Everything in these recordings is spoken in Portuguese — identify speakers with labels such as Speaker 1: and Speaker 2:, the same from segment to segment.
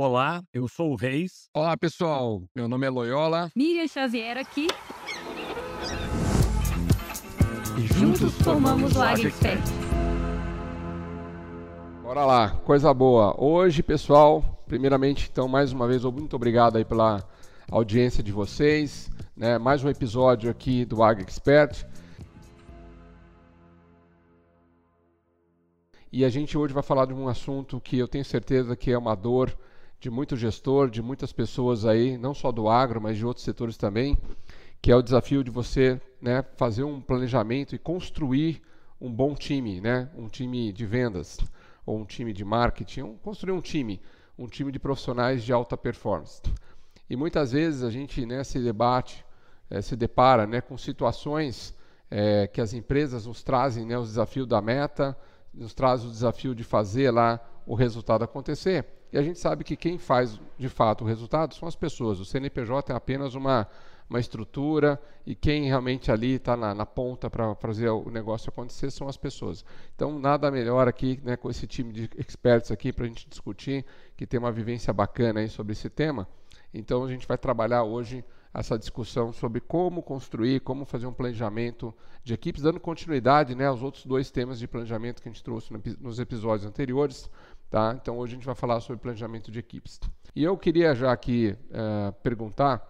Speaker 1: Olá, eu sou o Reis.
Speaker 2: Olá, pessoal. Meu nome é Loyola.
Speaker 3: Miriam Xavier aqui.
Speaker 1: E
Speaker 3: Juntos formamos o AgriExpert.
Speaker 2: Bora lá, coisa boa. Hoje, pessoal, primeiramente, então, mais uma vez, muito obrigado aí pela audiência de vocês. Né? Mais um episódio aqui do AgriExpert. E a gente hoje vai falar de um assunto que eu tenho certeza que é uma dor de muito gestor, de muitas pessoas aí, não só do agro, mas de outros setores também, que é o desafio de você né, fazer um planejamento e construir um bom time, né, um time de vendas ou um time de marketing, um, construir um time, um time de profissionais de alta performance. E muitas vezes a gente né, se debate, eh, se depara né, com situações eh, que as empresas nos trazem né, os desafios da meta, nos traz o desafio de fazer lá o resultado acontecer. E a gente sabe que quem faz de fato o resultado são as pessoas. O CNPJ é apenas uma, uma estrutura e quem realmente ali está na, na, ponta para fazer o negócio acontecer são as pessoas. Então, nada melhor aqui né, com esse time de experts aqui para a gente discutir, que tem uma vivência bacana aí sobre esse tema. Então, a gente vai trabalhar hoje essa discussão sobre como construir, como fazer um planejamento de equipes, dando continuidade né, aos outros dois temas de planejamento que a gente trouxe nos episódios anteriores. Tá? Então hoje a gente vai falar sobre planejamento de equipes. E eu queria já aqui uh, perguntar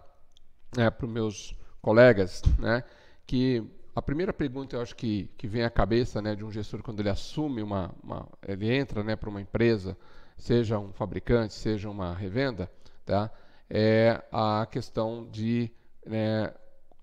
Speaker 2: uh, para os meus colegas né, que a primeira pergunta eu acho que, que vem à cabeça né, de um gestor quando ele assume uma, uma ele entra né, para uma empresa, seja um fabricante, seja uma revenda, tá? é a questão de né,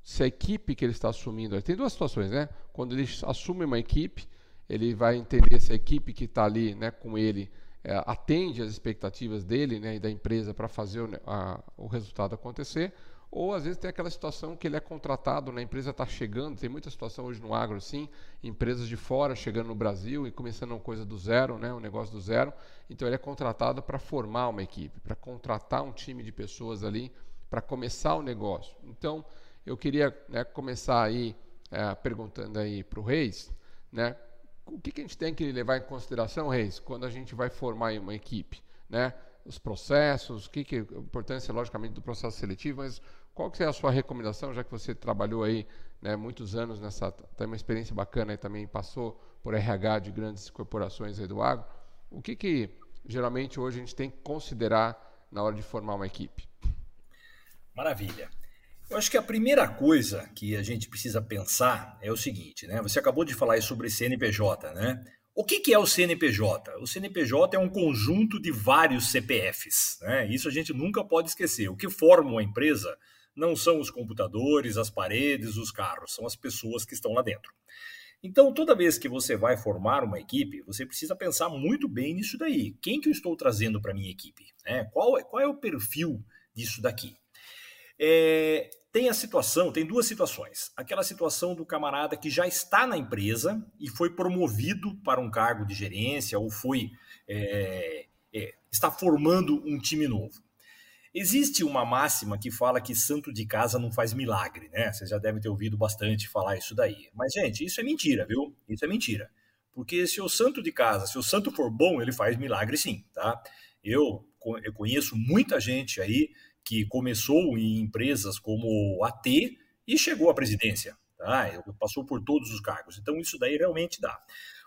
Speaker 2: se a equipe que ele está assumindo. Tem duas situações, né? Quando ele assume uma equipe, ele vai entender se a equipe que está ali né, com ele é, atende às expectativas dele né, e da empresa para fazer o, a, o resultado acontecer, ou às vezes tem aquela situação que ele é contratado, né, a empresa está chegando, tem muita situação hoje no agro, sim, empresas de fora chegando no Brasil e começando uma coisa do zero, né, um negócio do zero. Então ele é contratado para formar uma equipe, para contratar um time de pessoas ali para começar o negócio. Então eu queria né, começar aí é, perguntando aí para o Reis, né, o que, que a gente tem que levar em consideração, Reis, quando a gente vai formar uma equipe? Né? Os processos, o que, que a importância, logicamente, do processo seletivo, mas qual que é a sua recomendação, já que você trabalhou aí né, muitos anos nessa, tem uma experiência bacana e também passou por RH de grandes corporações aí do agro, o que, que geralmente hoje a gente tem que considerar na hora de formar uma equipe?
Speaker 4: Maravilha. Eu acho que a primeira coisa que a gente precisa pensar é o seguinte, né? Você acabou de falar sobre CNPJ, né? O que, que é o CNPJ? O CNPJ é um conjunto de vários CPFs, né? Isso a gente nunca pode esquecer. O que forma uma empresa não são os computadores, as paredes, os carros, são as pessoas que estão lá dentro. Então, toda vez que você vai formar uma equipe, você precisa pensar muito bem nisso daí. Quem que eu estou trazendo para minha equipe? Né? Qual, é, qual é o perfil disso daqui? É, tem a situação, tem duas situações. Aquela situação do camarada que já está na empresa e foi promovido para um cargo de gerência ou foi é, é, está formando um time novo. Existe uma máxima que fala que santo de casa não faz milagre, né? Vocês já devem ter ouvido bastante falar isso daí. Mas, gente, isso é mentira, viu? Isso é mentira. Porque se o santo de casa, se o santo for bom, ele faz milagre sim, tá? Eu, eu conheço muita gente aí que começou em empresas como a T e chegou à presidência. Tá? Passou por todos os cargos. Então, isso daí realmente dá.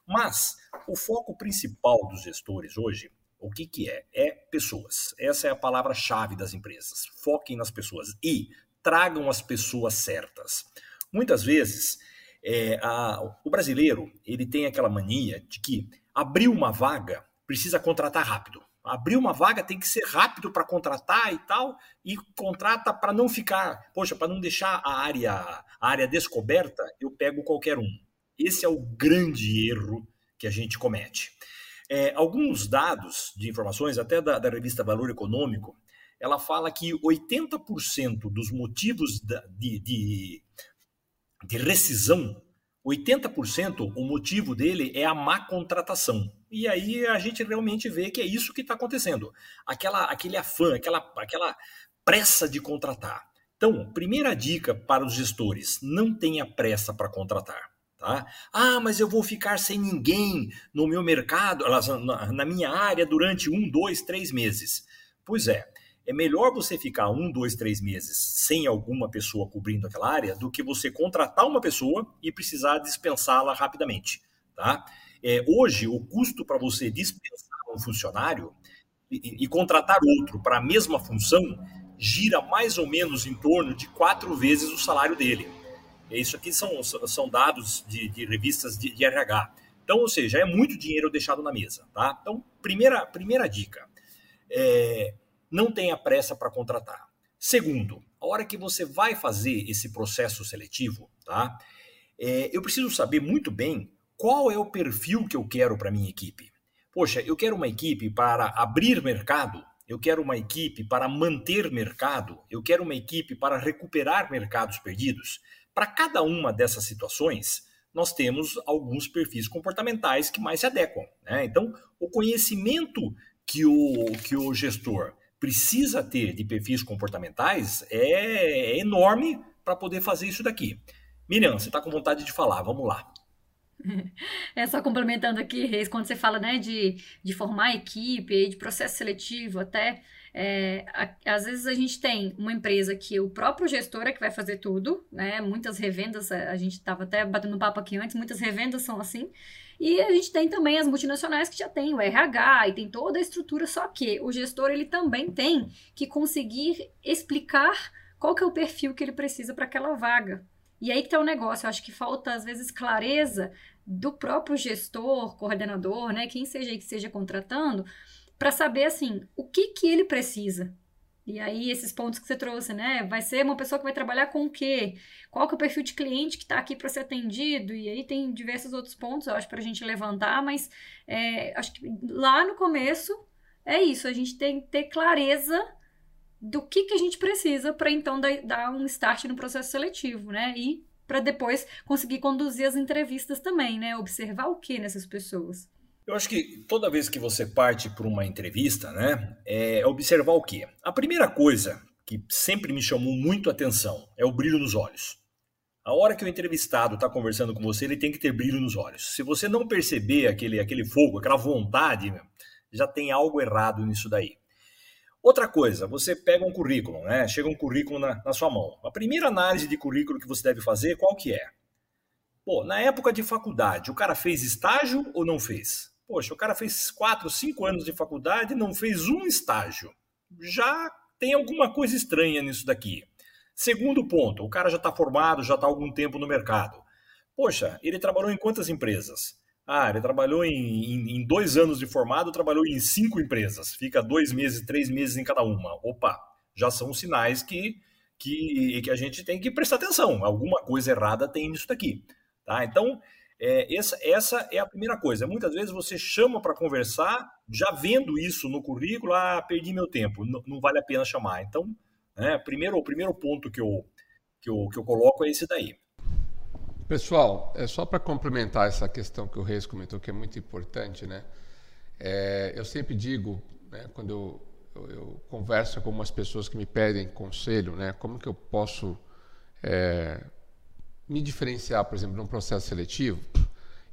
Speaker 4: Mas o foco principal dos gestores hoje, o que, que é? É pessoas. Essa é a palavra-chave das empresas. Foquem nas pessoas e tragam as pessoas certas. Muitas vezes, é, a, o brasileiro ele tem aquela mania de que abriu uma vaga, precisa contratar rápido abrir uma vaga tem que ser rápido para contratar e tal, e contrata para não ficar, poxa, para não deixar a área, a área descoberta, eu pego qualquer um. Esse é o grande erro que a gente comete. É, alguns dados de informações, até da, da, revista Valor Econômico, ela fala que 80% dos motivos de, de, de rescisão 80% o motivo dele é a má contratação. E aí a gente realmente vê que é isso que está acontecendo. Aquela, aquele afã, aquela, aquela pressa de contratar. Então, primeira dica para os gestores: não tenha pressa para contratar. Tá? Ah, mas eu vou ficar sem ninguém no meu mercado, na minha área, durante um, dois, três meses. Pois é, é melhor você ficar um, dois, três meses sem alguma pessoa cobrindo aquela área do que você contratar uma pessoa e precisar dispensá-la rapidamente. Tá? É, hoje, o custo para você dispensar um funcionário e, e contratar outro para a mesma função gira mais ou menos em torno de quatro vezes o salário dele. Isso aqui são, são dados de, de revistas de, de, RH. Então, ou seja, é muito dinheiro deixado na mesa. Tá? Então, primeira, primeira dica: é, não tenha pressa para contratar. Segundo, a hora que você vai fazer esse processo seletivo, tá? É, eu preciso saber muito bem qual é o perfil que eu quero para minha equipe. Poxa, eu quero uma equipe para abrir mercado, eu quero uma equipe para manter mercado, eu quero uma equipe para recuperar mercados perdidos. Para cada uma dessas situações, nós temos alguns perfis comportamentais que mais se adequam. Né? Então, o conhecimento que o, que o gestor precisa ter de perfis comportamentais é, é enorme para poder fazer isso daqui. Miriam, você está com vontade de falar, vamos lá.
Speaker 3: É só complementando aqui, Reis, quando você fala né, de, de formar equipe, de processo seletivo até, é, a, às vezes a gente tem uma empresa que o próprio gestor é que vai fazer tudo, né? Muitas revendas, a gente estava até batendo papo aqui antes, muitas revendas são assim. E a gente tem também as multinacionais que já tem o RH e tem toda a estrutura, só que o gestor ele também tem que conseguir explicar qual que é o perfil que ele precisa para aquela vaga. E aí que tá o negócio, eu acho que falta às vezes clareza do próprio gestor, coordenador, né, quem seja aí que esteja contratando, para saber assim, o que que ele precisa. E aí esses pontos que você trouxe, né, vai ser uma pessoa que vai trabalhar com o quê? Qual que é o perfil de cliente que está aqui para ser atendido? E aí tem diversos outros pontos, eu acho, para a gente levantar, mas é, acho que lá no começo é isso, a gente tem que ter clareza do que, que a gente precisa para então dar, um start no processo seletivo, né? E para depois conseguir conduzir as entrevistas também, né? Observar o que nessas pessoas.
Speaker 4: Eu acho que toda vez que você parte para uma entrevista, né, é observar o quê? A primeira coisa que sempre me chamou muito atenção é o brilho nos olhos. A hora que o entrevistado está conversando com você, ele tem que ter brilho nos olhos. Se você não perceber aquele, aquele fogo, aquela vontade, já tem algo errado nisso daí. Outra coisa, você pega um currículo, né? Chega um currículo na, na sua mão. A primeira análise de currículo que você deve fazer, qual que é? Pô, na época de faculdade, o cara fez estágio ou não fez? Poxa, o cara fez quatro, cinco anos de faculdade e não fez um estágio. Já tem alguma coisa estranha nisso daqui. Segundo ponto, o cara já está formado, já está há algum tempo no mercado. Poxa, ele trabalhou em quantas empresas? Ah, ele trabalhou em, em, em, dois anos de formado, trabalhou em cinco empresas. Fica dois meses, três meses em cada uma. Opa, já são sinais que, que, que a gente tem que prestar atenção. Alguma coisa errada tem nisso daqui. Tá? Então, é, essa, essa é a primeira coisa. Muitas vezes você chama para conversar, já vendo isso no currículo, ah, perdi meu tempo, não, não vale a pena chamar. Então, né, primeiro, o primeiro ponto que eu, que, eu, que eu coloco é esse daí.
Speaker 2: Pessoal, é só para complementar essa questão que o Reis comentou, que é muito importante, né? É, eu sempre digo, né, quando eu, eu, eu, converso com algumas pessoas que me pedem conselho, né, como que eu posso é, me diferenciar, por exemplo, num processo seletivo?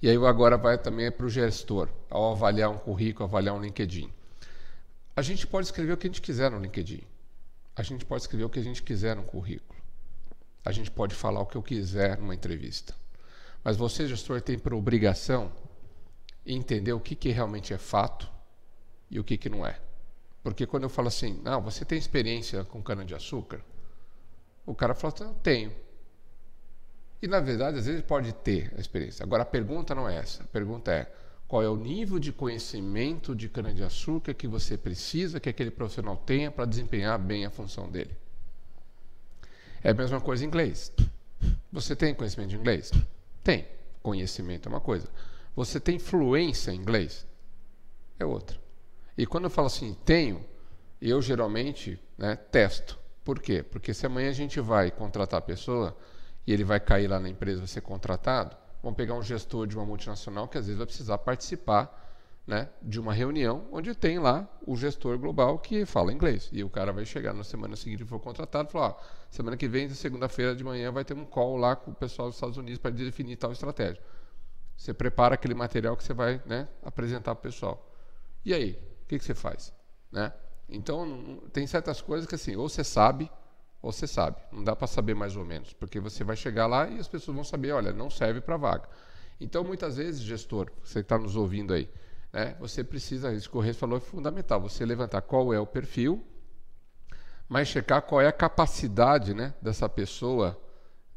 Speaker 2: E aí agora vai também para o gestor, ao avaliar um currículo, avaliar um LinkedIn. A gente pode escrever o que a gente quiser no LinkedIn. A gente pode escrever o que a gente quiser no currículo a gente pode falar o que eu quiser numa entrevista. Mas você, gestor, tem por obrigação entender o que, que realmente é fato e o que, que não é. Porque quando eu falo assim, não, você tem experiência com cana-de-açúcar? O cara fala assim, tenho. E na verdade, às vezes pode ter a experiência. Agora a pergunta não é essa. A pergunta é qual é o nível de conhecimento de cana-de-açúcar que você precisa que aquele profissional tenha para desempenhar bem a função dele. É a mesma coisa em inglês. Você tem conhecimento de inglês? Tem. Conhecimento é uma coisa. Você tem fluência em inglês? É outra. E quando eu falo assim, tenho, eu geralmente né, testo. Por quê? Porque se amanhã a gente vai contratar a pessoa e ele vai cair lá na empresa, vai ser contratado, vamos pegar um gestor de uma multinacional que às vezes vai precisar participar né, de uma reunião onde tem lá o gestor global que fala inglês. E o cara vai chegar na semana seguinte que for contratado e falar: ó, semana que vem, segunda-feira de manhã, vai ter um call lá com o pessoal dos Estados Unidos para definir tal estratégia. Você prepara aquele material que você vai né, apresentar para o pessoal. E aí, o que, que você faz? Né? Então, tem certas coisas que assim, ou você sabe, ou você sabe. Não dá para saber mais ou menos, porque você vai chegar lá e as pessoas vão saber, olha, não serve para vaga. Então, muitas vezes, gestor, você está nos ouvindo aí, né, você precisa, isso que o Reis falou é fundamental, você levantar qual é o perfil, mas checar qual é a capacidade né, dessa pessoa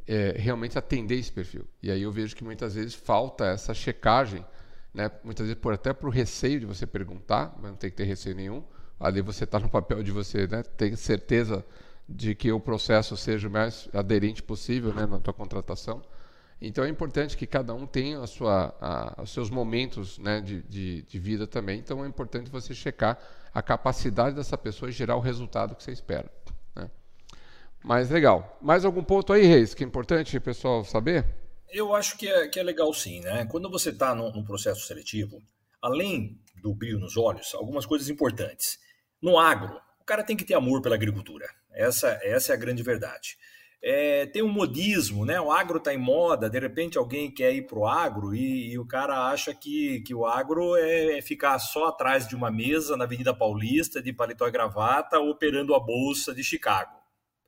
Speaker 2: é, realmente atender esse perfil. E aí eu vejo que muitas vezes falta essa checagem, né, muitas vezes por, até por receio de você perguntar, mas não tem que ter receio nenhum. Ali você está no papel de você né, ter certeza de que o processo seja o mais aderente possível né, na tua contratação. Então é importante que cada um tenha a sua, a, os seus momentos né, de, de, de, vida também. Então é importante você checar a capacidade dessa pessoa e gerar o resultado que você espera. Né? Mas legal. Mais algum ponto aí, Reis, que é importante o pessoal saber?
Speaker 4: Eu acho que é, que é legal sim. Né? Quando você está num, num processo seletivo, além do brilho nos olhos, algumas coisas importantes. No agro, o cara tem que ter amor pela agricultura. Essa, essa é a grande verdade. É, tem um modismo, né? O agro está em moda, de repente alguém quer ir para o agro e, e, o cara acha que, que o agro é, é, ficar só atrás de uma mesa na Avenida Paulista, de paletó e gravata, operando a bolsa de Chicago.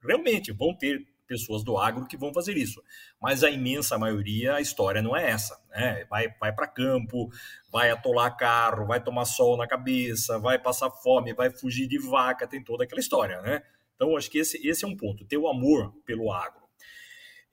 Speaker 4: Realmente, vão ter pessoas do agro que vão fazer isso, mas a imensa maioria, a história não é essa. Né? Vai, vai para campo, vai atolar carro, vai tomar sol na cabeça, vai passar fome, vai fugir de vaca, tem toda aquela história, né? Então, acho que esse, esse é um ponto, ter o amor pelo agro.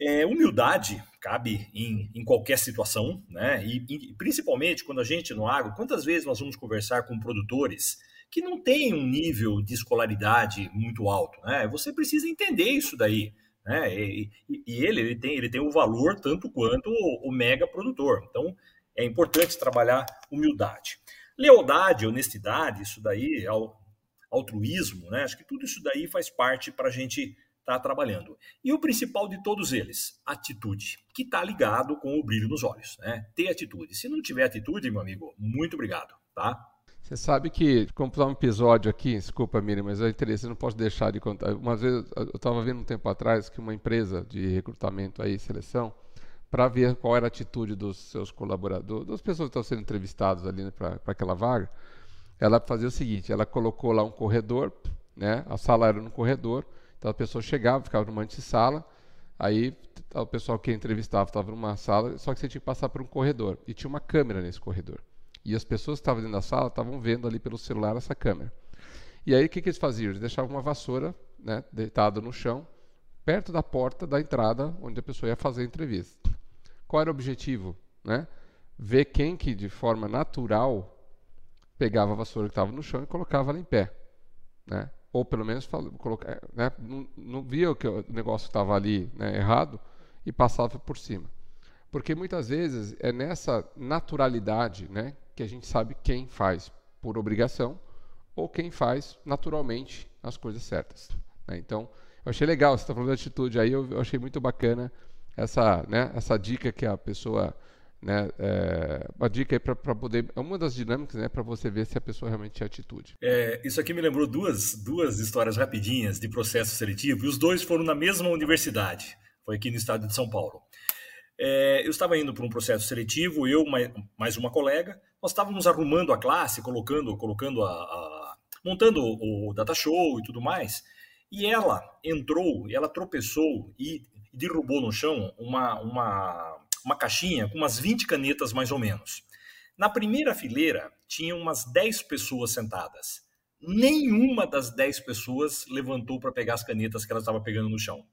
Speaker 4: É, humildade cabe em, em, qualquer situação, né? E, e, principalmente quando a gente no agro, quantas vezes nós vamos conversar com produtores que não têm um nível de escolaridade muito alto, né? Você precisa entender isso daí, né? E, e ele, ele tem ele tem um valor tanto quanto o, o mega produtor. Então é importante trabalhar humildade, lealdade, honestidade, isso daí altruísmo, né? Acho que tudo isso daí faz parte para a gente estar tá trabalhando. E o principal de todos eles, atitude, que está ligado com o brilho nos olhos, né? Ter atitude. Se não tiver atitude, meu amigo, muito obrigado, tá?
Speaker 2: Você sabe que, comprar um episódio aqui, desculpa, Miriam, mas é interessante, não posso deixar de contar. Uma vez, eu estava vendo um tempo atrás que uma empresa de recrutamento aí, seleção, para ver qual era a atitude dos seus colaboradores, das pessoas que estão sendo entrevistadas ali né, para aquela vaga, ela fazia o seguinte: ela colocou lá um corredor, né? A sala era no corredor, então a pessoa chegava, ficava numa antessala, aí o pessoal que entrevistava estava numa sala, só que você tinha que passar por um corredor e tinha uma câmera nesse corredor. E as pessoas que estavam dentro da sala estavam vendo ali pelo celular essa câmera. E aí o que, que eles faziam? Eles deixavam uma vassoura, né, deitada no chão, perto da porta da entrada onde a pessoa ia fazer a entrevista. Qual era o objetivo, né? Ver quem que de forma natural pegava a vassoura que estava no chão e colocava ela em pé, né? Ou pelo menos colocar, né? não, não, via que o negócio estava ali né, errado e passava por cima. Porque muitas vezes é nessa naturalidade né, que a gente sabe quem faz por obrigação ou quem faz naturalmente as coisas certas. Né? Então, eu achei legal, você está falando de atitude aí, eu, eu achei muito bacana essa, né, essa dica que a pessoa né, é, uma dica aí para poder. É uma das dinâmicas né, para você ver se a pessoa realmente tem atitude.
Speaker 4: É, isso aqui me lembrou duas, duas histórias rapidinhas de processo seletivo, e os dois foram na mesma universidade. Foi aqui no estado de São Paulo. É, eu estava indo para um processo seletivo, eu mais, uma colega, nós estávamos arrumando a classe, colocando, colocando a, a, montando o data show e tudo mais. E ela entrou, ela tropeçou e derrubou no chão uma, uma uma caixinha com umas 20 canetas mais ou menos. Na primeira fileira tinha umas 10 pessoas sentadas. Nenhuma das 10 pessoas levantou para pegar as canetas que ela estava pegando no chão.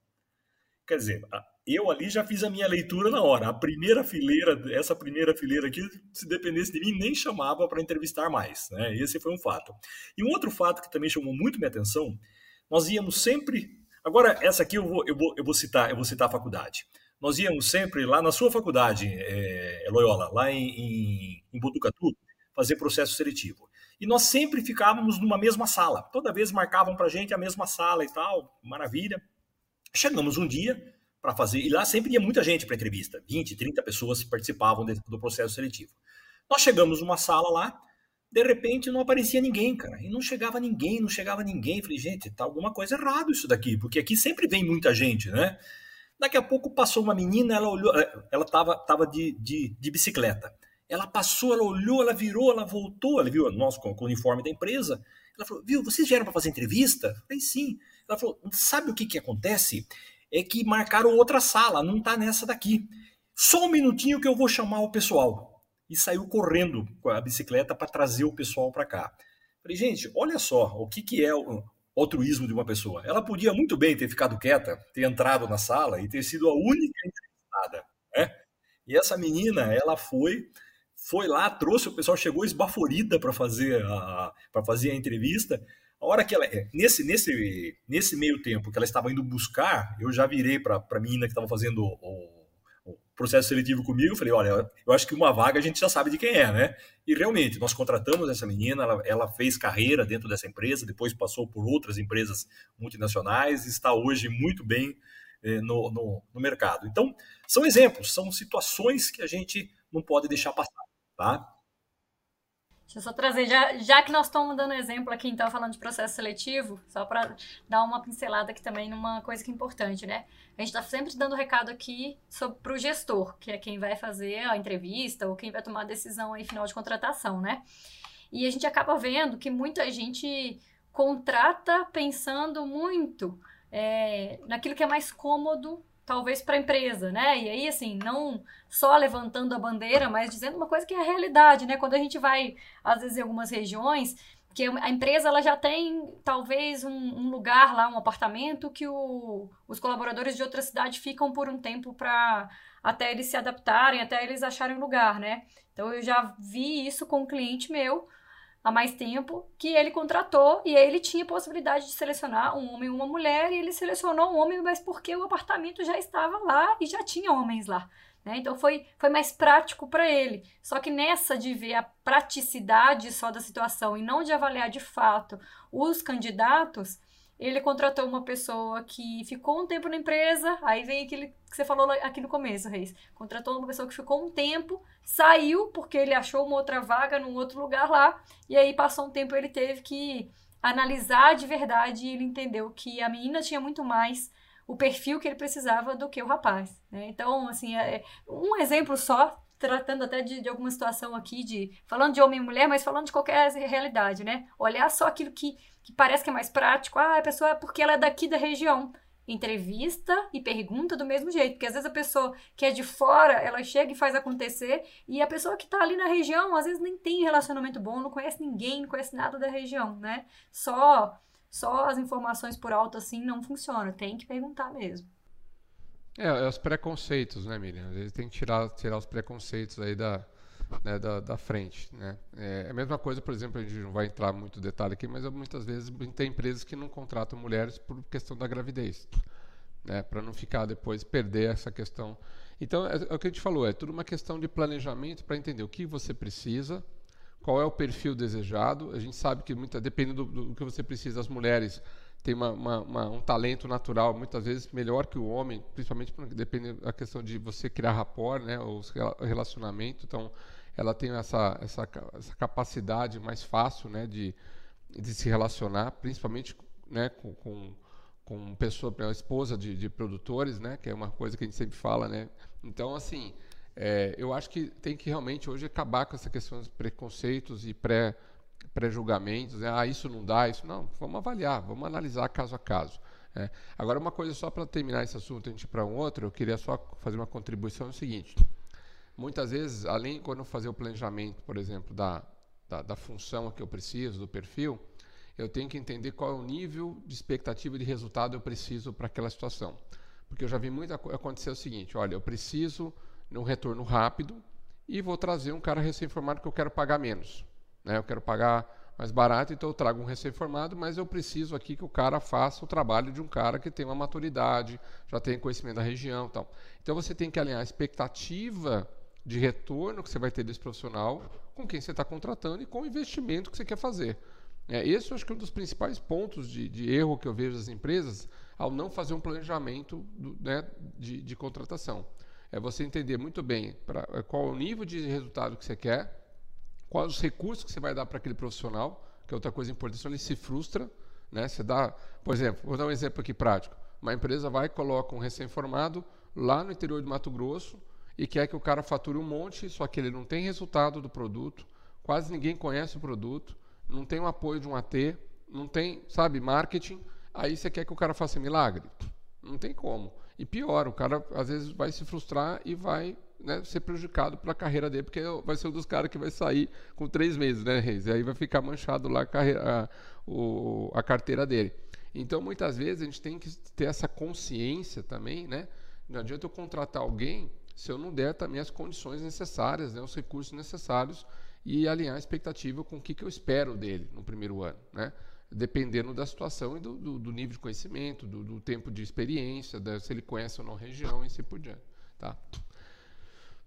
Speaker 4: Quer dizer, eu ali já fiz a minha leitura na hora. A primeira fileira, essa primeira fileira aqui, se dependesse de mim, nem chamava para entrevistar mais. Né? Esse foi um fato. E um outro fato que também chamou muito minha atenção, nós íamos sempre. Agora, essa aqui eu vou, eu vou, eu vou citar, eu vou citar a faculdade nós íamos sempre lá na sua faculdade, é, Loyola, lá em, em, em Botucatu, fazer processo seletivo. E nós sempre ficávamos numa mesma sala. Toda vez marcavam para gente a mesma sala e tal, maravilha. Chegamos um dia para fazer, e lá sempre ia muita gente para entrevista, 20, 30 pessoas participavam do processo seletivo. Nós chegamos numa sala lá, de repente não aparecia ninguém, cara, e não chegava ninguém, não chegava ninguém. Falei, gente, tá alguma coisa errado isso daqui, porque aqui sempre vem muita gente, né? Daqui a pouco passou uma menina, ela olhou, ela estava tava de, de, de, bicicleta. Ela passou, ela olhou, ela virou, ela voltou, ela viu nós com, com o uniforme da empresa. Ela falou, viu, vocês vieram para fazer entrevista? Eu falei, sim. Ela falou, sabe o que, que acontece? É que marcaram outra sala, não está nessa daqui. Só um minutinho que eu vou chamar o pessoal. E saiu correndo com a bicicleta para trazer o pessoal para cá. Falei, gente, olha só o que, que é o altruísmo de uma pessoa. Ela podia muito bem ter ficado quieta, ter entrado na sala e ter sido a única entrevistada. Né? E essa menina, ela foi, foi lá, trouxe o pessoal, chegou esbaforida para fazer a para fazer a entrevista. A hora que ela é, nesse nesse nesse meio tempo que ela estava indo buscar, eu já virei para a menina que estava fazendo o processo seletivo comigo, eu falei, olha, eu acho que uma vaga a gente já sabe de quem é, né? E realmente, nós contratamos essa menina, ela, ela fez carreira dentro dessa empresa, depois passou por outras empresas multinacionais, está hoje muito bem eh, no, no, no, mercado. Então, são exemplos, são situações que a gente não pode deixar passar, tá?
Speaker 3: Deixa eu só trazer, já, já que nós estamos dando exemplo aqui, então, falando de processo seletivo, só para dar uma pincelada aqui também numa coisa que é importante, né? A gente está sempre dando recado aqui para o gestor, que é quem vai fazer a entrevista ou quem vai tomar a decisão aí final de contratação, né? E a gente acaba vendo que muita gente contrata pensando muito é, naquilo que é mais cômodo talvez para a empresa, né? E aí, assim, não só levantando a bandeira, mas dizendo uma coisa que é a realidade, né? Quando a gente vai, às vezes, em algumas regiões, que a empresa ela já tem talvez um, um lugar lá, um apartamento que o, os colaboradores de outra cidade ficam por um tempo para até eles se adaptarem, até eles acharem lugar, né? Então eu já vi isso com um cliente meu há mais tempo, que ele contratou e ele tinha possibilidade de selecionar um homem e uma mulher, e ele selecionou um homem, mas porque o apartamento já estava lá e já tinha homens lá. Né? Então foi, foi mais prático para ele. Só que nessa de ver a praticidade só da situação e não de avaliar de fato os candidatos, ele contratou uma pessoa que ficou um tempo na empresa, aí vem aquilo que você falou aqui no começo, Reis. Contratou uma pessoa que ficou um tempo, saiu porque ele achou uma outra vaga num outro lugar lá, e aí passou um tempo ele teve que analisar de verdade e ele entendeu que a menina tinha muito mais o perfil que ele precisava do que o rapaz. Né? Então, assim, é um exemplo só tratando até de, de, alguma situação aqui, de falando de homem e mulher, mas falando de qualquer realidade, né? Olhar só aquilo que, que parece que é mais prático. Ah, a pessoa é porque ela é daqui da região. Entrevista e pergunta do mesmo jeito, porque às vezes a pessoa que é de fora, ela chega e faz acontecer, e a pessoa que está ali na região, às vezes nem tem relacionamento bom, não conhece ninguém, não conhece nada da região, né? Só só as informações por alto assim não funciona, tem que perguntar mesmo.
Speaker 2: É, é os preconceitos, né, Miriam? Às vezes tem que tirar, tirar os preconceitos aí da, né, da, da, frente. Né? É a mesma coisa, por exemplo, a gente não vai entrar muito detalhe aqui, mas muitas vezes tem empresas que não contratam mulheres por questão da gravidez, né? para não ficar depois perder essa questão. Então, é, é, o que a gente falou, é tudo uma questão de planejamento para entender o que você precisa, qual é o perfil desejado. A gente sabe que muita, dependendo do, do que você precisa, as mulheres tem uma, uma, uma, um talento natural muitas vezes melhor que o homem, principalmente depende da questão de você criar rapport, né, o relacionamento. Então, ela tem essa, essa, essa capacidade mais fácil, né, de, de se relacionar, principalmente, né, com, com, com pessoa, a esposa de, de produtores, né, que é uma coisa que a gente sempre fala, né. Então, assim, é, eu acho que tem que realmente hoje acabar com essa questão dos preconceitos e pré pré-julgamentos, né? ah, isso não dá, isso não. Vamos avaliar, vamos analisar caso a caso. É. Agora, uma coisa só para terminar esse assunto, a gente para um outro, eu queria só fazer uma contribuição: é o seguinte. Muitas vezes, além quando eu fazer o planejamento, por exemplo, da, da, da função que eu preciso, do perfil, eu tenho que entender qual é o nível de expectativa de resultado eu preciso para aquela situação. Porque eu já vi muito acontecer o seguinte: olha, eu preciso de um retorno rápido e vou trazer um cara recém-formado que eu quero pagar menos. Né? Eu quero pagar mais barato, então eu trago um recém-formado, mas eu preciso aqui que o cara faça o trabalho de um cara que tem uma maturidade, já tem conhecimento da região tal. Então você tem que alinhar a expectativa de retorno que você vai ter desse profissional com quem você está contratando e com o investimento que você quer fazer. É, esse eu acho que é um dos principais pontos de, de erro que eu vejo das empresas ao não fazer um planejamento do, né, de, de, contratação. É você entender muito bem pra, qual é o nível de resultado que você quer, quais os recursos que você vai dar para aquele profissional, que é outra coisa importante, senão ele se frustra. Né? Você dá, por exemplo, vou dar um exemplo aqui prático. Uma empresa vai e coloca um recém-formado lá no interior de Mato Grosso e quer que o cara fature um monte, só que ele não tem resultado do produto, quase ninguém conhece o produto, não tem o apoio de um AT, não tem, sabe, marketing, aí você quer que o cara faça milagre? Não tem como. E pior, o cara às vezes vai se frustrar e vai né, ser prejudicado pela carreira dele, porque vai ser um dos caras que vai sair com três meses, né, Reis? E aí vai ficar manchado lá a, carreira, a, o, a carteira dele. Então, muitas vezes, a gente tem que ter essa consciência também, né? Não adianta eu contratar alguém se eu não der também as condições necessárias, né, os recursos necessários e alinhar a expectativa com o que, que eu espero dele no primeiro ano, né? dependendo da situação e do, do, do nível de conhecimento, do, do, tempo de experiência, da, se ele conhece ou não a região e assim por diante. Tá?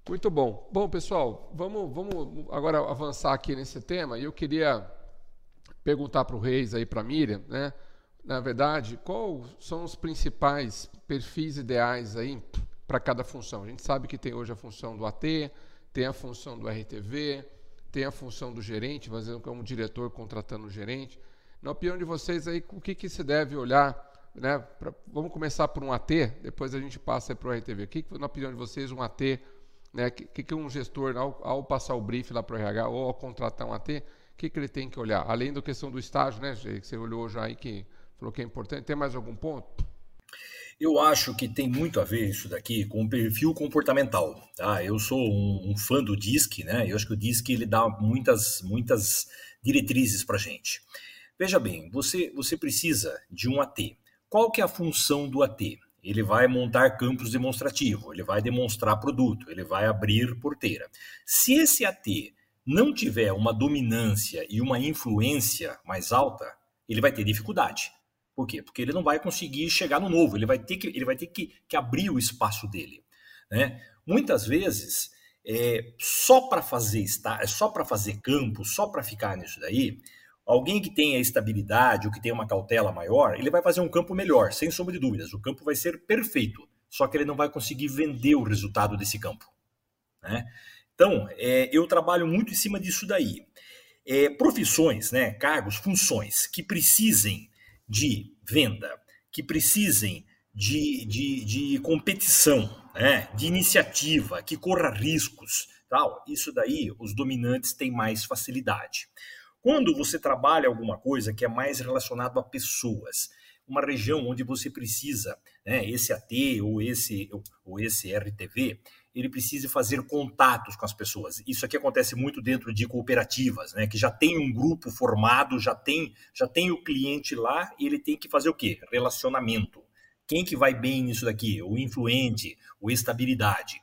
Speaker 2: Muito bom. Bom, pessoal, vamos, vamos agora avançar aqui nesse tema e eu queria perguntar para o Reis aí, para a Miriam, né? Na verdade, quais são os principais perfis ideais aí para cada função? A gente sabe que tem hoje a função do AT, tem a função do RTV, tem a função do gerente, fazendo como diretor contratando o gerente. Na opinião de vocês aí, o que, que se deve olhar? Né? Pra, vamos começar por um AT, depois a gente passa para o RTV. O que, que, na opinião de vocês, um AT, né? que, que, que um gestor, ao, ao passar o brief lá para o RH ou ao contratar um AT, o que, que ele tem que olhar? Além da questão do estágio, né, que você olhou já aí que falou que é importante, tem mais algum ponto?
Speaker 4: Eu acho que tem muito a ver isso daqui com o perfil comportamental. Tá? Eu sou um, um fã do DISC, né? Eu acho que o DISC ele dá muitas, muitas diretrizes para gente. Veja bem, você, você precisa de um AT. Qual que é a função do AT? Ele vai montar campos demonstrativos, ele vai demonstrar produto, ele vai abrir porteira. Se esse AT não tiver uma dominância e uma influência mais alta, ele vai ter dificuldade. Por quê? Porque ele não vai conseguir chegar no novo, ele vai ter que, ele vai ter que, que abrir o espaço dele. Né? Muitas vezes, é, só para fazer só para fazer campo, só para ficar nisso daí, Alguém que tenha estabilidade ou que tenha uma cautela maior, ele vai fazer um campo melhor, sem sombra de dúvidas. O campo vai ser perfeito, só que ele não vai conseguir vender o resultado desse campo. Né? Então, é, eu trabalho muito em cima disso daí. É, profissões, né, cargos, funções que precisem de venda, que precisem de, de, de competição, né, de iniciativa, que corra riscos, tal. Isso daí os dominantes têm mais facilidade. Quando você trabalha alguma coisa que é mais relacionado a pessoas, uma região onde você precisa, né, esse AT ou esse, ou esse RTV, ele precisa fazer contatos com as pessoas. Isso aqui acontece muito dentro de cooperativas, né, que já tem um grupo formado, já tem, já tem o cliente lá, e ele tem que fazer o quê? Relacionamento. Quem que vai bem nisso daqui? O influente, o estabilidade.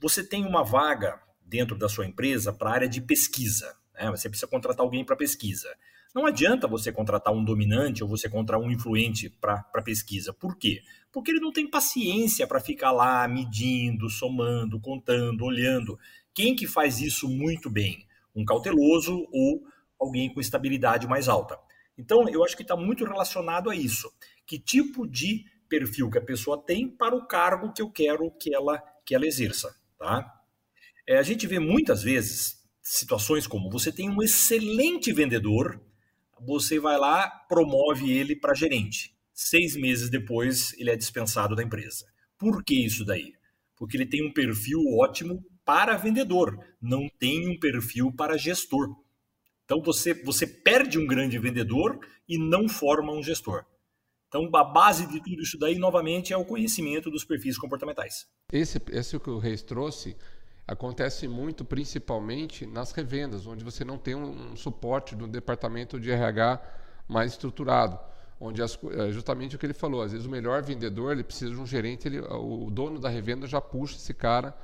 Speaker 4: Você tem uma vaga dentro da sua empresa para a área de pesquisa. Né? Você precisa contratar alguém para pesquisa. Não adianta você contratar um dominante ou você contratar um influente para pesquisa. Por quê? Porque ele não tem paciência para ficar lá medindo, somando, contando, olhando. Quem que faz isso muito bem? Um cauteloso ou alguém com estabilidade mais alta. Então, eu acho que está muito relacionado a isso. Que tipo de perfil que a pessoa tem para o cargo que eu quero que ela, que ela exerça. Tá? É, a gente vê muitas vezes situações como você tem um excelente vendedor, você vai lá, promove ele para gerente. Seis meses depois, ele é dispensado da empresa. Por que isso daí? Porque ele tem um perfil ótimo para vendedor, não tem um perfil para gestor. Então você, você perde um grande vendedor e não forma um gestor. Então a base de tudo isso daí, novamente, é o conhecimento dos perfis comportamentais.
Speaker 2: Esse, esse que o Reis trouxe acontece muito principalmente nas revendas, onde você não tem um, suporte do departamento de RH mais estruturado, onde as, é justamente o que ele falou, às vezes o melhor vendedor ele precisa de um gerente, ele, o dono da revenda já puxa esse cara,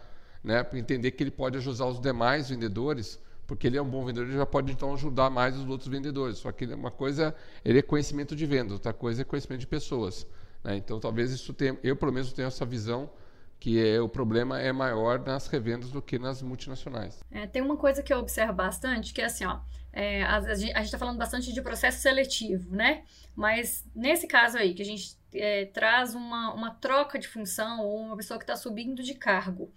Speaker 2: né, para entender que ele pode ajudar os demais vendedores, porque ele é um bom vendedor, ele já pode então ajudar mais os outros vendedores. Só que uma coisa ele é conhecimento de venda, outra coisa é conhecimento de pessoas. Né? Então talvez isso tenha, eu pelo menos tenho essa visão que é, o problema é maior nas revendas do que nas multinacionais.
Speaker 3: É, tem uma coisa que eu observo bastante, que é assim, ó, é, a, a, gente está falando bastante de processo seletivo, né? Mas nesse caso aí, que a gente é, traz uma, uma troca de função ou uma pessoa que está subindo de cargo,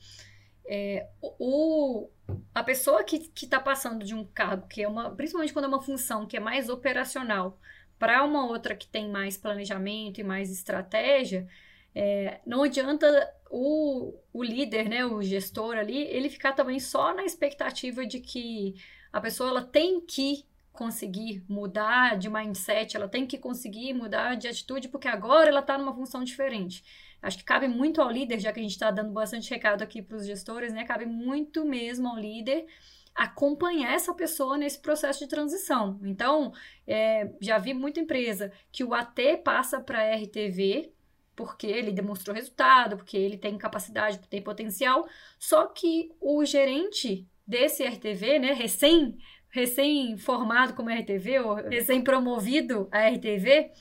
Speaker 3: é, o, a pessoa que está passando de um cargo, que é uma, principalmente quando é uma função que é mais operacional, para uma outra que tem mais planejamento e mais estratégia, é, não adianta o, o líder, né, o gestor ali, ele ficar também só na expectativa de que a pessoa ela tem que conseguir mudar de mindset, ela tem que conseguir mudar de atitude, porque agora ela está numa função diferente. Acho que cabe muito ao líder, já que a gente está dando bastante recado aqui para os gestores, né? Cabe muito mesmo ao líder acompanhar essa pessoa nesse processo de transição. Então, é, já vi muita empresa que o AT passa para RTV, porque ele demonstrou resultado, porque ele tem capacidade, tem potencial, só que o gerente desse RTV, né, recém recém-formado como RTV ou recém-promovido a RTV,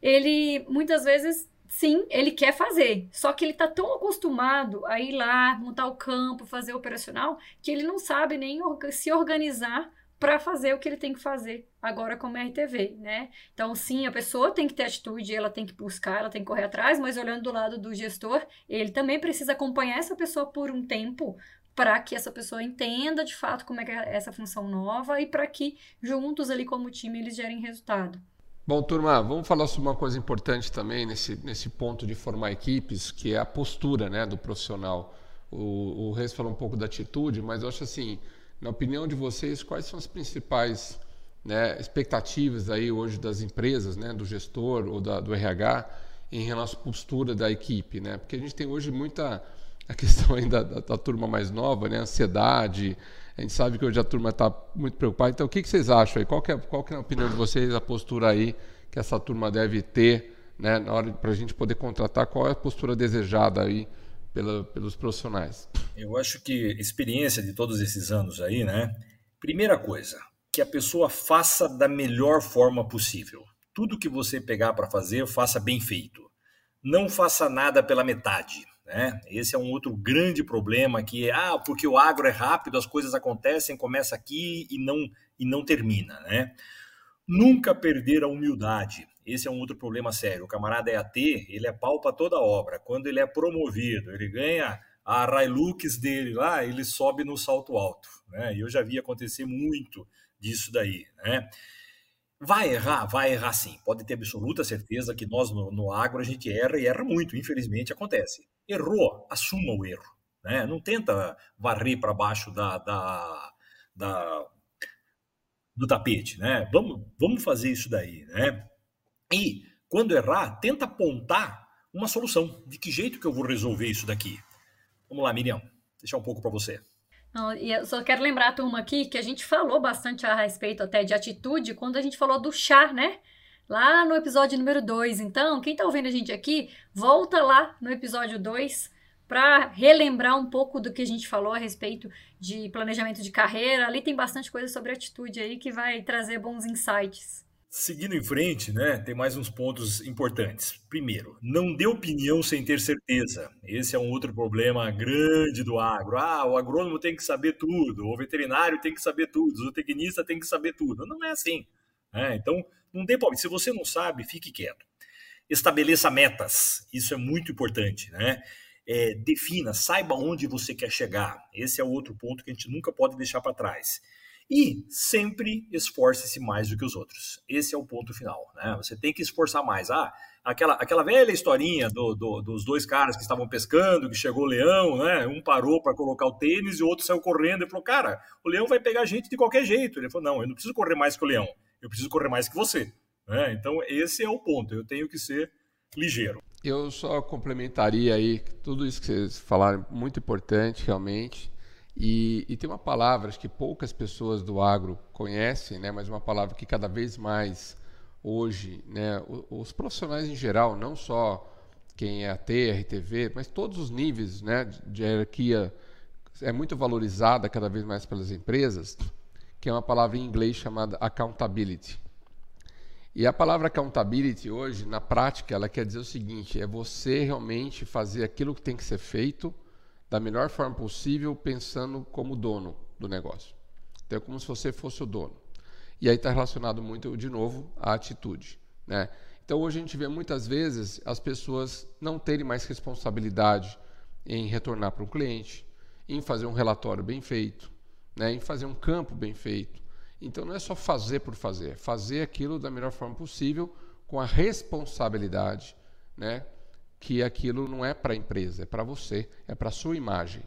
Speaker 3: ele muitas vezes sim, ele quer fazer. Só que ele está tão acostumado a ir lá, montar o campo, fazer o operacional, que ele não sabe nem se organizar para fazer o que ele tem que fazer agora como RTV, né? Então, sim, a pessoa tem que ter atitude, ela tem que buscar, ela tem que correr atrás, mas olhando do lado do gestor, ele também precisa acompanhar essa pessoa por um tempo para que essa pessoa entenda de fato como é, é essa função nova e para que juntos ali como time eles gerem resultado.
Speaker 2: Bom, turma, vamos falar sobre uma coisa importante também nesse, nesse ponto de formar equipes, que é a postura né, do profissional. O, o Reis falou um pouco da atitude, mas eu acho assim, na opinião de vocês, quais são as principais né, expectativas aí hoje das empresas, né, do gestor ou da, do RH, em relação à postura da equipe? Né? Porque a gente tem hoje muita a questão ainda da, da, turma mais nova, né, ansiedade, a gente sabe que hoje a turma está muito preocupada. Então, o que, que vocês acham aí? Qual é, qual é a opinião de vocês, a postura aí que essa turma deve ter né, na hora para a gente poder contratar? Qual é a postura desejada aí pela, pelos profissionais?
Speaker 4: Eu acho que experiência de todos esses anos aí, né? Primeira coisa, que a pessoa faça da melhor forma possível. Tudo que você pegar para fazer, faça bem feito. Não faça nada pela metade. Né? Esse é um outro grande problema que ah, porque o agro é rápido, as coisas acontecem, começa aqui e não, e não termina. Né? Nunca perder a humildade. Esse é um outro problema sério. O camarada é AT, ele é pau para toda obra. Quando ele é promovido, ele ganha a Hilux dele lá, ele sobe no salto alto. Né? E eu já vi acontecer muito disso daí. Né? Vai errar, vai errar sim. Pode ter absoluta certeza que nós no, no agro a gente erra e erra muito, infelizmente acontece. Errou, assuma o erro. Né? Não tenta varrer para baixo da, da, da, do tapete. Né? Vamos, vamos fazer isso daí. Né? E quando errar, tenta apontar uma solução. De que jeito que eu vou resolver isso daqui? Vamos lá, Miriam. Deixar um pouco para você.
Speaker 3: Não, e eu só quero lembrar turma aqui que a gente falou bastante a respeito até de atitude quando a gente falou do chá, né? Lá no episódio número 2. Então, quem tá ouvindo a gente aqui, volta lá no episódio 2 para relembrar um pouco do que a gente falou a respeito de planejamento de carreira. Ali tem bastante coisa sobre atitude aí que vai trazer bons insights.
Speaker 4: Seguindo em frente, né, tem mais uns pontos importantes. Primeiro, não dê opinião sem ter certeza. Esse é um outro problema grande do agro. Ah, o agrônomo tem que saber tudo, o veterinário tem que saber tudo, o zootecnista tem que saber tudo. Não é assim. Né? Então, não dê palpite. Se você não sabe, fique quieto. Estabeleça metas. Isso é muito importante. Né? É, defina, saiba onde você quer chegar. Esse é outro ponto que a gente nunca pode deixar para trás. E sempre esforce-se mais do que os outros. Esse é o ponto final. Né? Você tem que esforçar mais. Ah, aquela, aquela velha historinha do, do, dos dois caras que estavam pescando, que chegou o leão, né? um parou para colocar o tênis e o outro saiu correndo e falou: Cara, o leão vai pegar a gente de qualquer jeito. Ele falou: Não, eu não preciso correr mais que o leão, eu preciso correr mais que você. Né? Então, esse é o ponto. Eu tenho que ser ligeiro.
Speaker 2: Eu só complementaria aí tudo isso que vocês falaram, muito importante realmente. E, e, tem uma palavra que poucas pessoas do agro conhecem, né, mas uma palavra que cada vez mais hoje, né, os profissionais em geral, não só quem é AT, RTV, mas todos os níveis né, de hierarquia é muito valorizada cada vez mais pelas empresas, que é uma palavra em inglês chamada accountability. E a palavra accountability hoje, na prática, ela quer dizer o seguinte: é você realmente fazer aquilo que tem que ser feito da melhor forma possível, pensando como dono do negócio. Então é como se você fosse o dono. E aí está relacionado muito, de novo, à atitude. Né? Então hoje a gente vê muitas vezes as pessoas não terem mais responsabilidade em retornar para um cliente, em fazer um relatório bem feito, né? em fazer um campo bem feito. Então não é só fazer por fazer, é fazer aquilo da melhor forma possível, com a responsabilidade né? Que aquilo não é para a empresa, é para você, é para a sua imagem.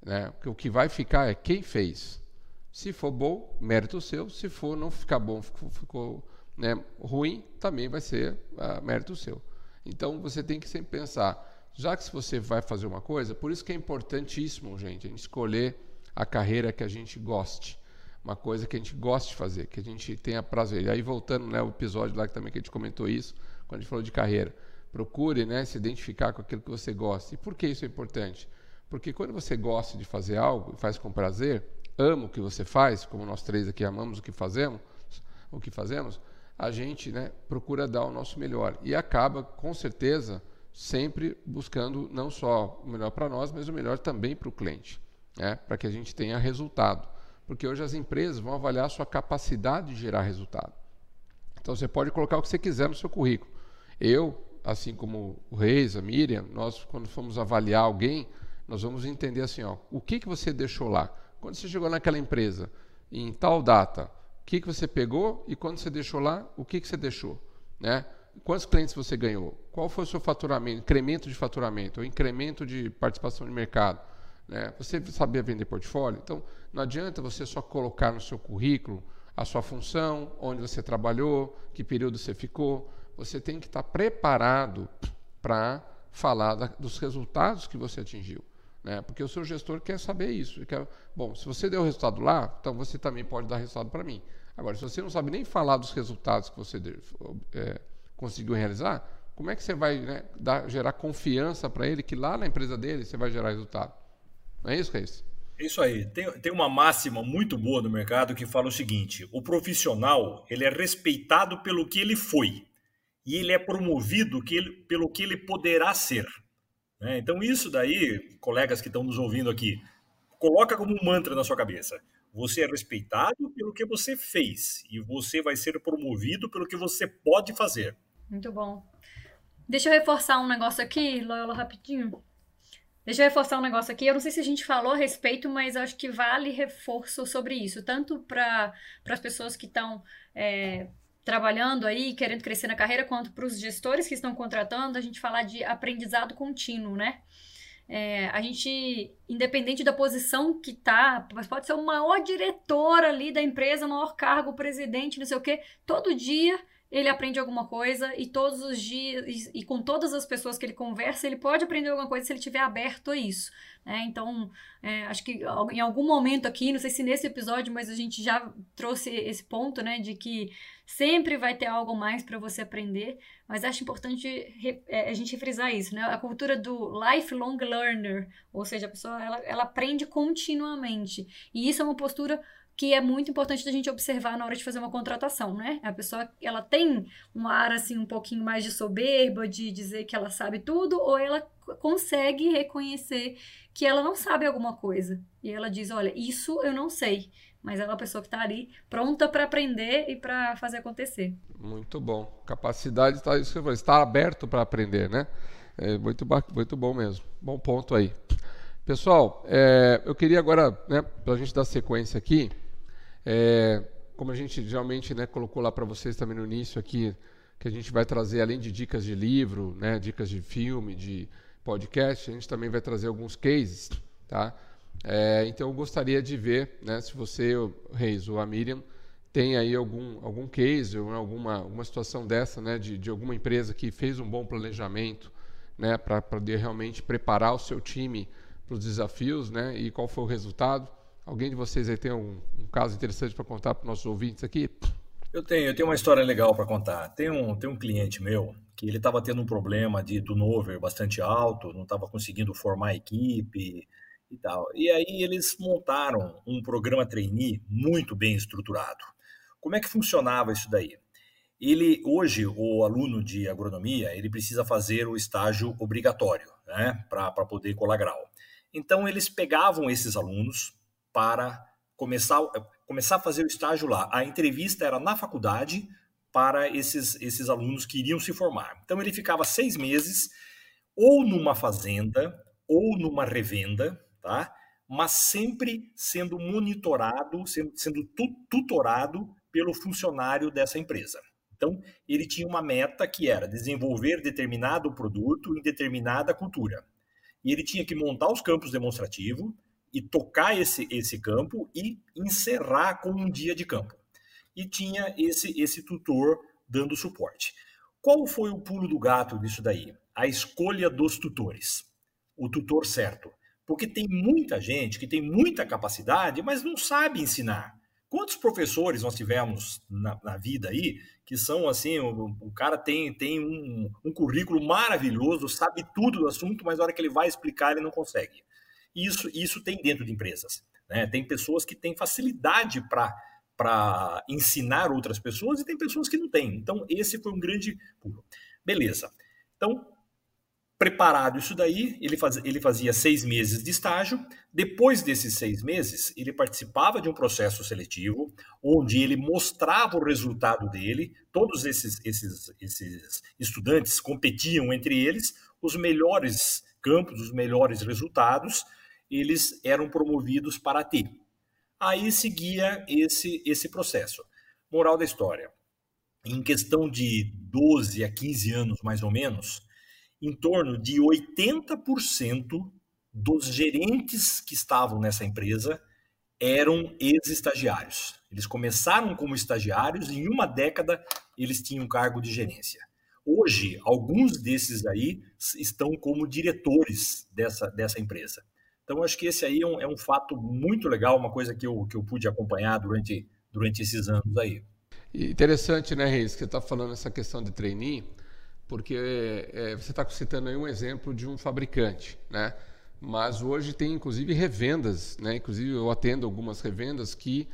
Speaker 2: Né? O que vai ficar é quem fez. Se for bom, mérito seu. Se for não ficar bom, ficou, ficou né, ruim, também vai ser uh, mérito seu. Então você tem que sempre pensar, já que você vai fazer uma coisa, por isso que é importantíssimo, gente, a gente escolher a carreira que a gente goste. Uma coisa que a gente goste de fazer, que a gente tenha prazer. E aí, voltando né, o episódio lá que também que a gente comentou isso, quando a gente falou de carreira. Procure né, se identificar com aquilo que você gosta. E por que isso é importante? Porque quando você gosta de fazer algo, faz com prazer, ama o que você faz, como nós três aqui amamos o que fazemos, o que fazemos, a gente né, procura dar o nosso melhor e acaba, com certeza, sempre buscando não só o melhor para nós, mas o melhor também para o cliente, né, para que a gente tenha resultado. Porque hoje as empresas vão avaliar a sua capacidade de gerar resultado. Então você pode colocar o que você quiser no seu currículo. Eu, assim como o Reis, a Miriam, nós quando formos avaliar alguém, nós vamos entender assim, ó, o que, que você deixou lá? Quando você chegou naquela empresa, em tal data, o que, que você pegou e quando você deixou lá, o que, que você deixou? Né? Quantos clientes você ganhou? Qual foi o seu faturamento, incremento de faturamento, ou incremento de participação de mercado? Né? Você sabia vender portfólio? Então, não adianta você só colocar no seu currículo a sua função, onde você trabalhou, que período você ficou. Você tem que estar preparado para falar da, dos resultados que você atingiu. Né? Porque o seu gestor quer saber isso. Quer, bom, se você deu resultado lá, então você também pode dar resultado para mim. Agora, se você não sabe nem falar dos resultados que você é, conseguiu realizar, como é que você vai né, dar, gerar confiança para ele que lá na empresa dele você vai gerar resultado? Não é isso, Reis?
Speaker 4: É isso aí. Tem, tem uma máxima muito boa no mercado que fala o seguinte: o profissional ele é respeitado pelo que ele foi e ele é promovido que ele, pelo que ele poderá ser. Né? Então, isso daí, colegas que estão nos ouvindo aqui, coloca como um mantra na sua cabeça. Você é respeitado pelo que você fez e você vai ser promovido pelo que você pode fazer.
Speaker 3: Muito bom. Deixa eu reforçar um negócio aqui, Loyola, rapidinho. Deixa eu reforçar um negócio aqui. Eu não sei se a gente falou a respeito, mas acho que vale reforço sobre isso, tanto para as pessoas que estão é, trabalhando aí, querendo crescer na carreira, quanto para os gestores que estão contratando, a gente falar de aprendizado contínuo, né? É, a gente, independente da posição que tá, pode ser o maior diretor ali da empresa, o maior cargo, presidente, não sei o quê, todo dia ele aprende alguma coisa e todos os dias, e, e, com todas as pessoas que ele conversa, ele pode aprender alguma coisa se ele estiver aberto a isso. Né? Então, é, acho que em algum momento aqui, não sei se nesse episódio, mas a gente já trouxe esse ponto, né, de que sempre vai ter algo mais para você aprender, mas acho importante é, a gente frisar isso, né? A cultura do lifelong learner, ou seja, a pessoa ela, ela aprende continuamente. E isso é uma postura que é muito importante da gente observar na hora de fazer uma contratação, né? A pessoa, ela tem um ar, assim, um pouquinho mais de soberba, de dizer que ela sabe tudo, ou ela consegue reconhecer que ela não sabe alguma coisa. E ela diz, olha, isso eu não sei. Mas ela é uma pessoa que está ali pronta para aprender e para fazer acontecer.
Speaker 2: Muito bom. Capacidade está, está aberto para aprender, né? É muito, muito bom mesmo. Bom ponto aí. Pessoal, é, eu queria agora, né, para a gente dar sequência aqui, é, como a gente geralmente né, colocou lá para vocês também no início aqui, que a gente vai trazer, além de dicas de livro, né, dicas de filme, de podcast, a gente também vai trazer alguns cases, tá? É, então eu gostaria de ver, né, se você, o Reis ou a Miriam, tem aí algum, algum case ou alguma, alguma situação dessa, né, de, de alguma empresa que fez um bom planejamento, né, para poder realmente preparar o seu time para os desafios, né, e qual foi o resultado. Alguém de vocês aí tem um, um caso interessante para contar para os nossos ouvintes aqui?
Speaker 4: Eu tenho, eu tenho uma história legal para contar. Tem um, tem um cliente meu que ele estava tendo um problema de turnover bastante alto, não estava conseguindo formar equipe e tal. E aí eles montaram um programa trainee muito bem estruturado. Como é que funcionava isso daí? Ele hoje o aluno de agronomia ele precisa fazer o estágio obrigatório, né, para poder colar grau. Então eles pegavam esses alunos, para começar, começar a fazer o estágio lá. A entrevista era na faculdade para esses, esses alunos que iriam se formar. Então ele ficava seis meses ou numa fazenda ou numa revenda, tá? mas sempre sendo monitorado, sendo, sendo tutorado pelo funcionário dessa empresa. Então, ele tinha uma meta que era desenvolver determinado produto em determinada cultura. E ele tinha que montar os campos demonstrativos, e tocar esse, esse campo e encerrar com um dia de campo. E tinha esse, esse tutor dando suporte. Qual foi o pulo do gato disso daí? A escolha dos tutores. O tutor certo. Porque tem muita gente que tem muita capacidade, mas não sabe ensinar. Quantos professores nós tivemos na, na vida aí que são assim, o, o cara tem, tem um, um, currículo maravilhoso, sabe tudo do assunto, mas na hora que ele vai explicar ele não consegue. Isso, isso tem dentro de empresas. Né? Tem pessoas que têm facilidade para ensinar outras pessoas e tem pessoas que não têm. Então, esse foi um grande pulo. Beleza. Então, preparado isso daí, ele, faz, ele fazia seis meses de estágio. Depois desses seis meses, ele participava de um processo seletivo, onde ele mostrava o resultado dele. Todos esses, esses, esses estudantes competiam entre eles, os melhores campos, os melhores resultados, eles eram promovidos para T. Aí seguia esse, esse processo. Moral da história. Em questão de 12 a 15 anos, mais ou menos, em torno de 80% dos gerentes que estavam nessa empresa eram ex-estagiários. Eles começaram como estagiários e em uma década eles tinham cargo de gerência. Hoje, alguns desses aí estão como diretores dessa, dessa empresa. Então, acho que esse aí é um, é um fato muito legal, uma coisa que eu, que eu pude acompanhar durante, durante esses anos aí.
Speaker 2: Interessante, né, Reis, que você está falando essa questão de trainee, porque é, você está citando aí um exemplo de um fabricante, né? Mas hoje tem inclusive revendas, né? Inclusive eu atendo algumas revendas que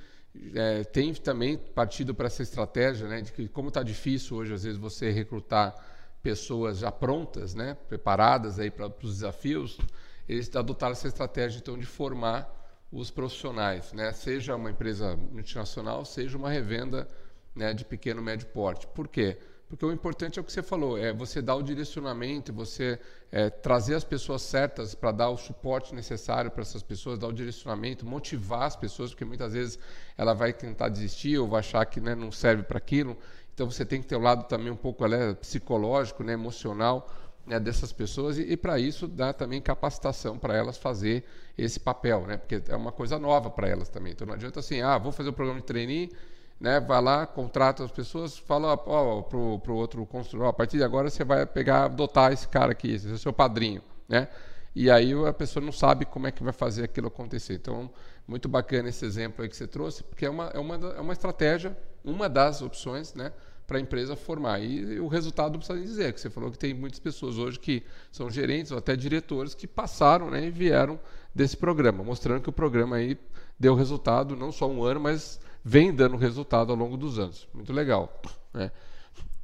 Speaker 2: é, tem também partido para essa estratégia, né? De que como está difícil hoje às vezes você recrutar pessoas já prontas, né? Preparadas aí para os desafios, eles adotaram essa estratégia então de formar os profissionais, né? Seja uma empresa multinacional, seja uma revenda né, de pequeno médio porte. Por quê? Porque o importante é o que você falou, é você dar o direcionamento, você é, trazer as pessoas certas para dar o suporte necessário para essas pessoas, dar o direcionamento, motivar as pessoas, porque muitas vezes ela vai tentar desistir ou vai achar que né, não serve para aquilo. Então você tem que ter o um lado também um pouco né, psicológico, né, emocional né, dessas pessoas e, e para isso dá também capacitação para elas fazer esse papel, né, porque é uma coisa nova para elas também. Então não adianta assim, ah, vou fazer o um programa de trainee né, vai lá, contrata as pessoas, fala ó, pro, pro outro construtor, a partir de agora você vai pegar, adotar esse cara aqui, esse é o seu padrinho, né? E aí a pessoa não sabe como é que vai fazer aquilo acontecer. Então, muito bacana esse exemplo aí que você trouxe, porque é uma, é uma, é uma estratégia, uma das opções, né, para a empresa formar. E, o resultado precisa dizer, que você falou que tem muitas pessoas hoje que são gerentes ou até diretores que passaram né, e vieram desse programa, mostrando que o programa aí deu resultado, não só um ano, mas vem dando resultado ao longo dos anos. Muito legal. Né?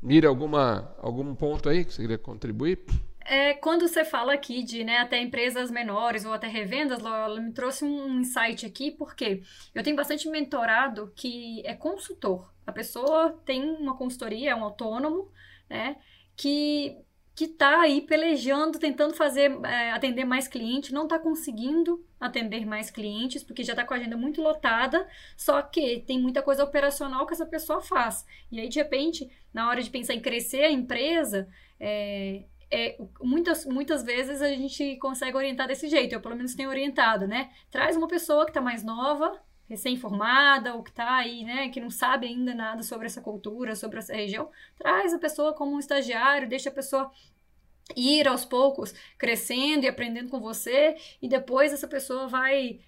Speaker 2: Mira, alguma, algum ponto aí que você queria contribuir?
Speaker 3: É, quando você fala aqui de né, até empresas menores ou até revendas, ela me trouxe um insight aqui, porque eu tenho bastante mentorado que é consultor. A pessoa tem uma consultoria, é um autônomo, né, que que está aí pelejando, tentando fazer é, atender mais clientes, não está conseguindo atender mais clientes, porque já está com a agenda muito lotada, só que tem muita coisa operacional que essa pessoa faz. E aí, de repente, na hora de pensar em crescer a empresa, é, é, muitas, muitas vezes a gente consegue orientar desse jeito, eu pelo menos tenho orientado, né? Traz uma pessoa que está mais nova, recém-formada ou que está aí, né, que não sabe ainda nada sobre essa cultura, sobre essa região, traz a pessoa como um estagiário, deixa a pessoa ir aos poucos crescendo e aprendendo com você e depois essa pessoa vai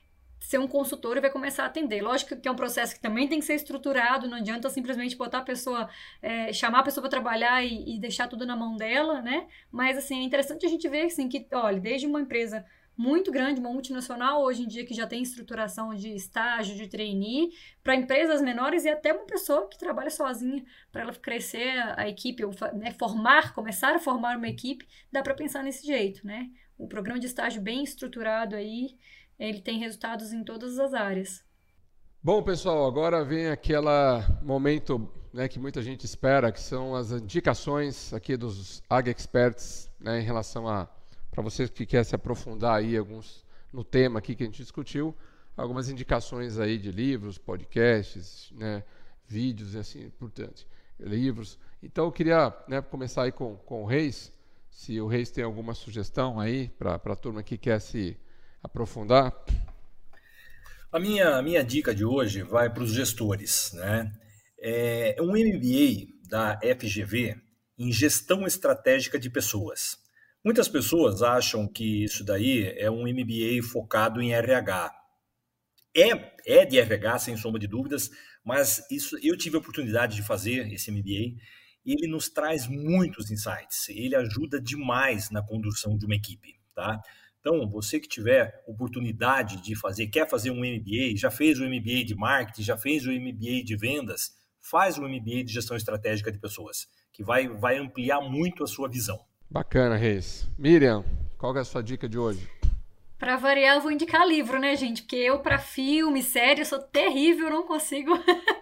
Speaker 3: ser um consultor e vai começar a atender. Lógico que é um processo que também tem que ser estruturado, não adianta simplesmente botar a pessoa, é, chamar a pessoa para trabalhar e, e, deixar tudo na mão dela, né? Mas, assim, é interessante a gente ver, assim, que, olha, desde uma empresa muito grande, uma multinacional hoje em dia que já tem estruturação de estágio, de trainee, para empresas menores e até uma pessoa que trabalha sozinha para ela crescer a equipe, ou né, formar, começar a formar uma equipe, dá para pensar nesse jeito, né? O programa de estágio bem estruturado aí, ele tem resultados em todas as áreas.
Speaker 2: Bom, pessoal, agora vem aquele momento né, que muita gente espera, que são as indicações aqui dos Ag Experts né, em relação a para você que quer se aprofundar aí alguns no tema aqui que a gente discutiu, algumas indicações aí de livros, podcasts, né, vídeos e assim por diante, livros. Então eu queria né, começar aí com, com o Reis, se o Reis tem alguma sugestão aí para a turma que quer se aprofundar.
Speaker 4: A minha, minha dica de hoje vai para os gestores. Né? É um MBA da FGV em gestão estratégica de pessoas. Muitas pessoas acham que isso daí é um MBA focado em RH. É, é de RH, sem sombra de dúvidas, mas isso eu tive a oportunidade de fazer esse MBA ele nos traz muitos insights. Ele ajuda demais na condução de uma equipe, tá? Então, você que tiver oportunidade de fazer, quer fazer um MBA, já fez o MBA de marketing, já fez o MBA de vendas, faz o MBA de gestão estratégica de pessoas, que vai, vai ampliar muito a sua visão.
Speaker 2: Bacana, Reis. Miriam, qual é a sua dica de hoje?
Speaker 3: Para variar, eu vou indicar livro, né, gente? Porque eu, para filme, série, eu sou terrível, não consigo.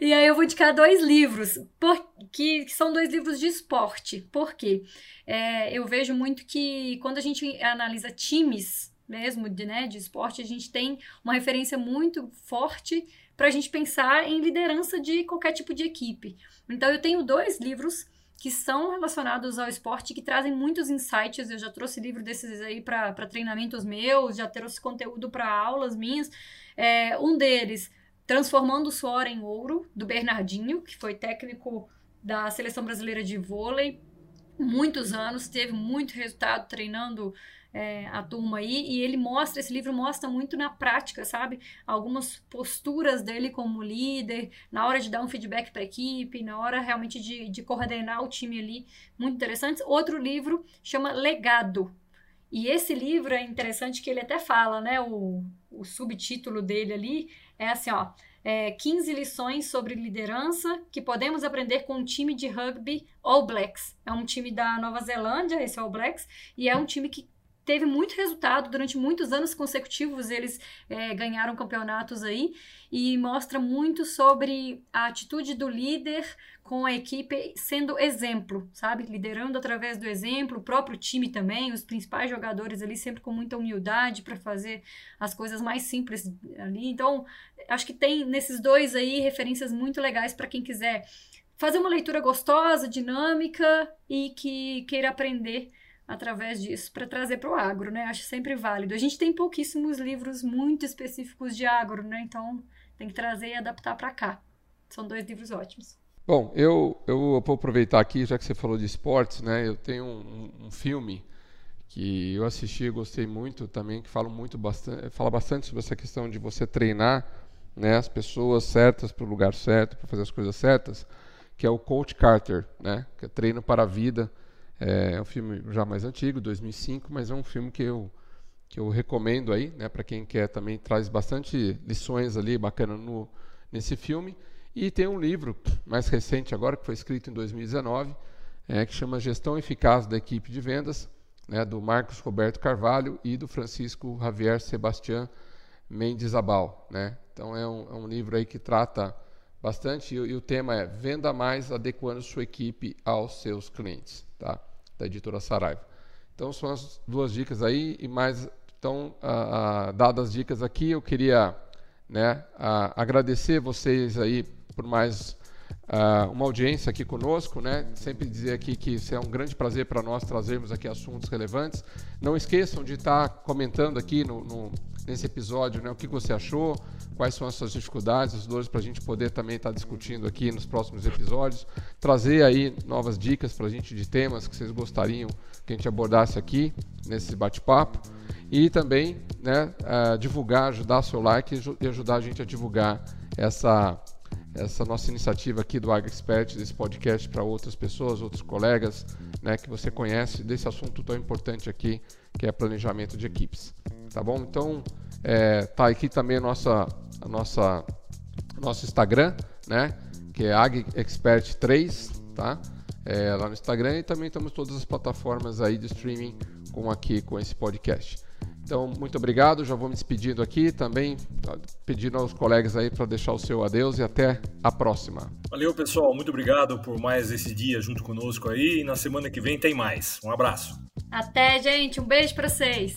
Speaker 3: e aí eu vou indicar dois livros, por, que, que, são dois livros de esporte. Por quê? É, eu vejo muito que quando a gente analisa times mesmo de, né, de esporte, a gente tem uma referência muito forte para a gente pensar em liderança de qualquer tipo de equipe. Então eu tenho dois livros que são relacionados ao esporte, que trazem muitos insights. Eu já trouxe livro desses aí para treinamentos meus, já trouxe conteúdo para aulas minhas. É, um deles, Transformando o Suor em Ouro, do Bernardinho, que foi técnico da Seleção Brasileira de Vôlei, muitos anos, teve muito resultado treinando é, a turma aí, e ele mostra, esse livro mostra muito na prática, sabe? Algumas posturas dele como líder, na hora de dar um feedback para a equipe, na hora realmente de, de coordenar o time ali, muito interessantes. Outro livro chama Legado. E esse livro é interessante que ele até fala, né? O, o subtítulo dele ali é assim, ó. É, 15 lições sobre liderança que podemos aprender com um time de rugby All Blacks. É um time da Nova Zelândia, esse All Blacks, e é um time que teve muito resultado durante muitos anos consecutivos eles é, ganharam campeonatos aí e mostra muito sobre a atitude do líder com a equipe sendo exemplo, sabe? Liderando através do exemplo, o próprio time também, os principais jogadores ali sempre com muita humildade para fazer as coisas mais simples ali. Então, acho que tem nesses dois aí referências muito legais para quem quiser fazer uma leitura gostosa, dinâmica e que queira aprender através disso para trazer para o agro, né? Acho sempre válido. A gente tem pouquíssimos livros muito específicos de agro, né? Então tem que trazer e adaptar para cá. São dois livros ótimos.
Speaker 2: Bom, eu, eu vou aproveitar aqui, já que você falou de esportes, né? Eu tenho um, um filme que eu assisti gostei muito também, que fala muito bastante, fala bastante sobre essa questão de você treinar né, as pessoas certas para o lugar certo, para fazer as coisas certas, que é o Coach Carter, né? Que é Treino para a Vida é um filme já mais antigo, 2005, mas é um filme que eu, que eu recomendo aí, né, para quem quer também, traz bastante lições ali bacana no, nesse filme. E tem um livro mais recente agora, que foi escrito em 2019, é, que chama Gestão Eficaz da Equipe de Vendas, né, do Marcos Roberto Carvalho e do Francisco Javier Sebastián Mendes Abal. Né? Então é um, é um livro aí que trata bastante e, e o tema é Venda Mais adequando sua equipe aos seus clientes tá? Da editora Saraiva. Então são as duas dicas aí e mais então a, a, dadas as dicas aqui eu queria né, a, agradecer vocês aí por mais uma audiência aqui conosco, né? Sempre dizer aqui que isso é um grande prazer para nós trazermos aqui assuntos relevantes. Não esqueçam de estar tá comentando aqui no, no, nesse episódio, né? O que você achou, quais são as suas dificuldades, as dores, para a gente poder também estar tá discutindo aqui nos próximos episódios, trazer aí novas dicas para a gente de temas que vocês gostariam que a gente abordasse aqui nesse bate-papo e também né, uh, divulgar, ajudar seu like e ajudar a gente a divulgar essa essa nossa iniciativa aqui do AgriExpert, desse podcast para outras pessoas, outros colegas, né, que você conhece desse assunto tão importante aqui, que é planejamento de equipes. Tá bom? Então, é, tá aqui também a nossa a nossa nosso Instagram, né? Que é AgExpert3, tá? É, lá no Instagram e também estamos todas as plataformas aí de streaming com aqui com esse podcast. Então, muito obrigado. Já vou me despedindo aqui também, pedindo aos colegas aí para deixar o seu adeus e até a próxima.
Speaker 4: Valeu, pessoal. Muito obrigado por mais esse dia junto conosco aí. E na semana que vem tem mais. Um abraço.
Speaker 3: Até, gente. Um beijo para vocês.